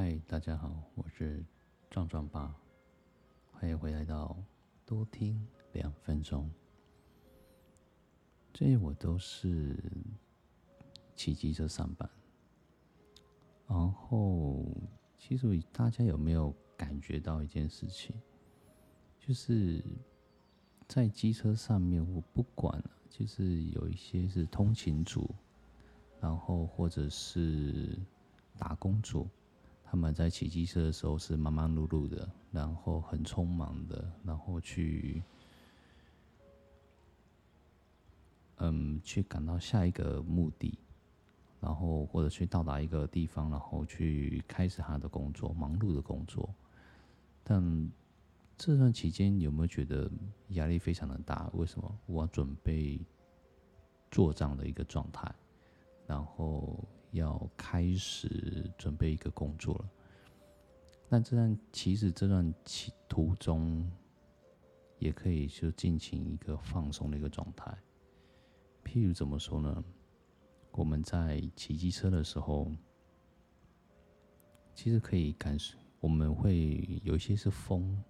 嗨，大家好，我是壮壮爸，欢迎回来到多听两分钟。这些我都是骑机车上班，然后其实大家有没有感觉到一件事情，就是在机车上面，我不管，就是有一些是通勤族，然后或者是打工族，他们在骑机车的时候是忙忙碌碌的，然后很匆忙的，然后去。嗯，去赶到下一个目的，然后或者去到达一个地方，然后去开始他的工作，忙碌的工作。但这段期间有没有觉得压力非常的大？为什么？我准备做这样的一个状态，然后要开始准备一个工作了。那这段其实这段期途中，也可以就进行一个放松的一个状态。譬如怎么说呢？我们在骑机车的时候，其实可以感受，我们会有一些是风，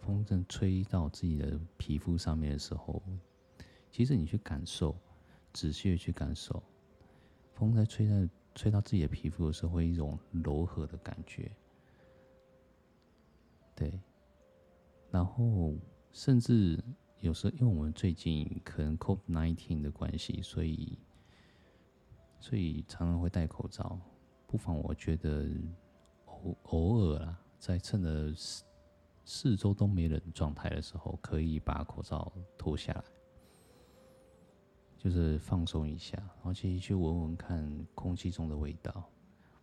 风正吹到自己的皮肤上面的时候，其实你去感受，仔细的去感受，风在吹在吹到自己的皮肤的时候，会一种柔和的感觉，对，然后甚至。有时候，因为我们最近可能 COVID-19 的关系，所以所以常常会戴口罩。不妨我觉得偶偶尔啦，在趁着四四周都没人状态的时候，可以把口罩脱下来，就是放松一下，然后去去闻闻看空气中的味道。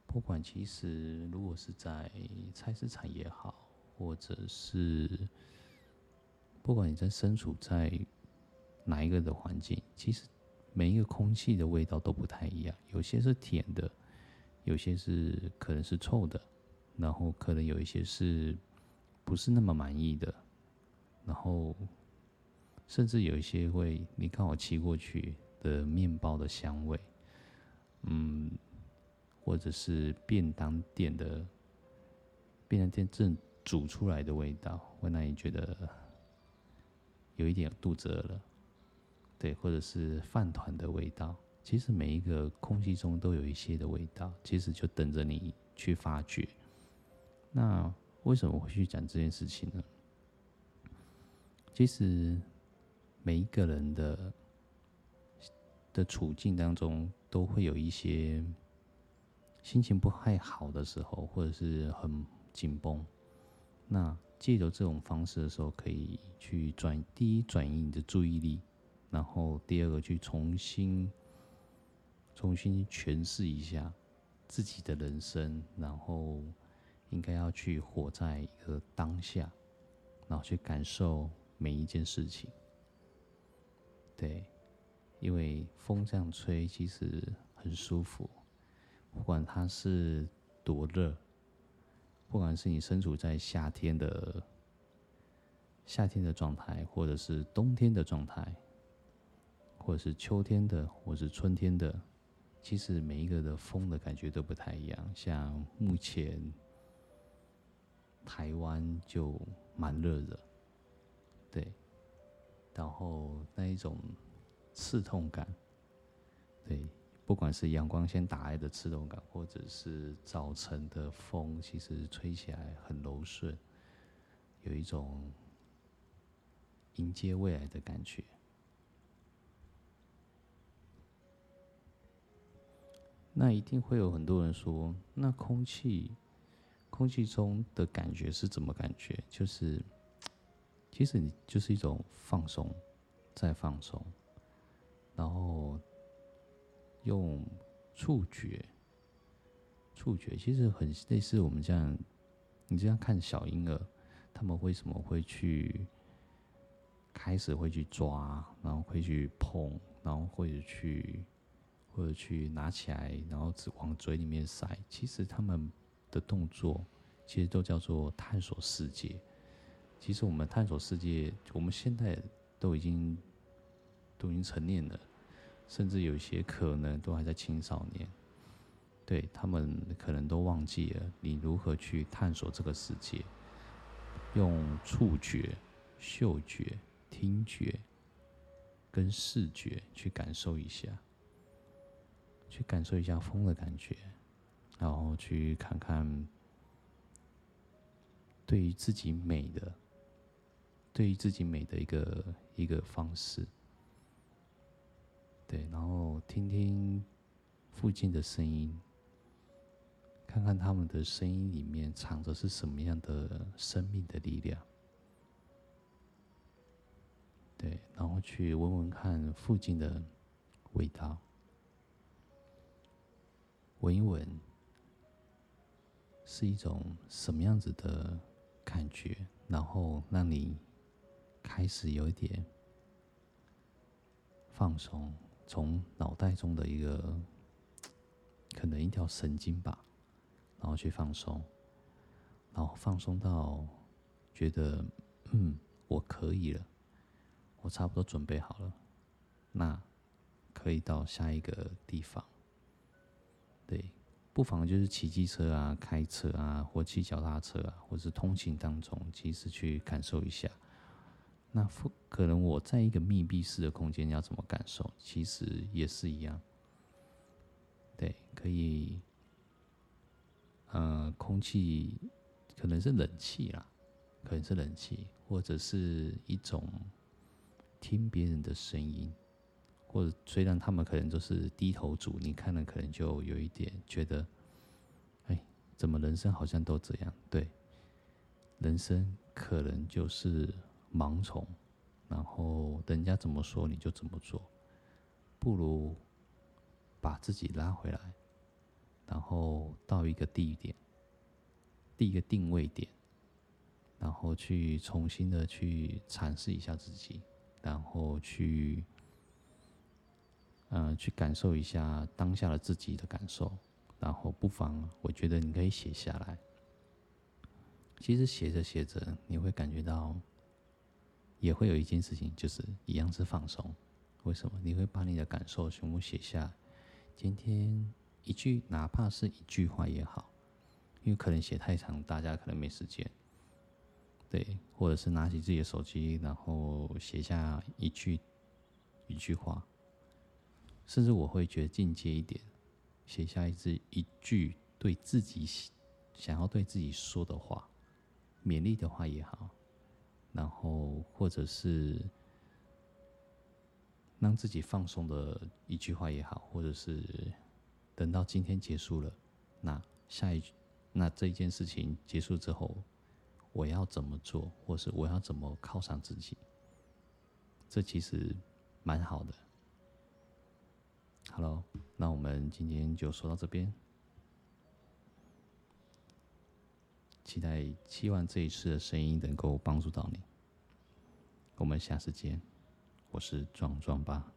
不管其实如果是在菜市场也好，或者是。不管你在身处在哪一个的环境，其实每一个空气的味道都不太一样。有些是甜的，有些是可能是臭的，然后可能有一些是不是那么满意的，然后甚至有一些会你看我骑过去的面包的香味，嗯，或者是便当店的便当店正煮出来的味道，会让你觉得。有一点肚子饿了，对，或者是饭团的味道。其实每一个空气中都有一些的味道，其实就等着你去发掘。那为什么我会去讲这件事情呢？其实每一个人的的处境当中，都会有一些心情不太好的时候，或者是很紧绷。那借由这种方式的时候，可以去转第一转移你的注意力，然后第二个去重新重新诠释一下自己的人生，然后应该要去活在一个当下，然后去感受每一件事情。对，因为风这样吹其实很舒服，不管它是多热。不管是你身处在夏天的夏天的状态，或者是冬天的状态，或者是秋天的，或者是春天的，其实每一个的风的感觉都不太一样。像目前台湾就蛮热的，对，然后那一种刺痛感，对。不管是阳光先打来的刺痛感，或者是早晨的风，其实吹起来很柔顺，有一种迎接未来的感觉。那一定会有很多人说，那空气，空气中的感觉是怎么感觉？就是，其实你就是一种放松，再放松，然后。用触觉，触觉其实很类似我们这样，你这样看小婴儿，他们为什么会去开始会去抓，然后会去碰，然后或者去或者去拿起来，然后只往嘴里面塞。其实他们的动作其实都叫做探索世界。其实我们探索世界，我们现在都已经都已经成年了。甚至有些可能都还在青少年，对，他们可能都忘记了你如何去探索这个世界，用触觉、嗅觉、听觉跟视觉去感受一下，去感受一下风的感觉，然后去看看对于自己美的，对于自己美的一个一个方式。对，然后听听附近的声音。看看他们的声音里面藏着是什么样的生命的力量，对，然后去闻闻看附近的味道，闻一闻是一种什么样子的感觉，然后让你开始有一点放松，从脑袋中的一个 可能一条神经吧。然后去放松，然后放松到觉得嗯，我可以了，我差不多准备好了，那可以到下一个地方。对，不妨就是骑机车啊、开车啊，或骑脚踏车啊，或是通勤当中，其实去感受一下。那可能我在一个密闭式的空间要怎么感受？其实也是一样。对，可以。呃，空气可能是冷气啦，可能是冷气，或者是一种听别人的声音，或者虽然他们可能都是低头族，你看了可能就有一点觉得，哎，怎么人生好像都这样？对，人生可能就是盲从，然后人家怎么说你就怎么做，不如把自己拉回来。然后到一个地点，第一个定位点，然后去重新的去阐释一下自己，然后去，呃，去感受一下当下的自己的感受，然后不妨，我觉得你可以写下来。其实写着写着，你会感觉到，也会有一件事情，就是一样是放松。为什么？你会把你的感受全部写下，今天。一句，哪怕是一句话也好，因为可能写太长，大家可能没时间。对，或者是拿起自己的手机，然后写下一句一句话，甚至我会觉得进阶一点，写下一字一句对自己想要对自己说的话，勉励的话也好，然后或者是让自己放松的一句话也好，或者是。等到今天结束了，那下一，那这一件事情结束之后，我要怎么做，或是我要怎么犒赏自己？这其实蛮好的。好了，那我们今天就说到这边，期待期望这一次的声音能够帮助到你。我们下次见，我是壮壮爸。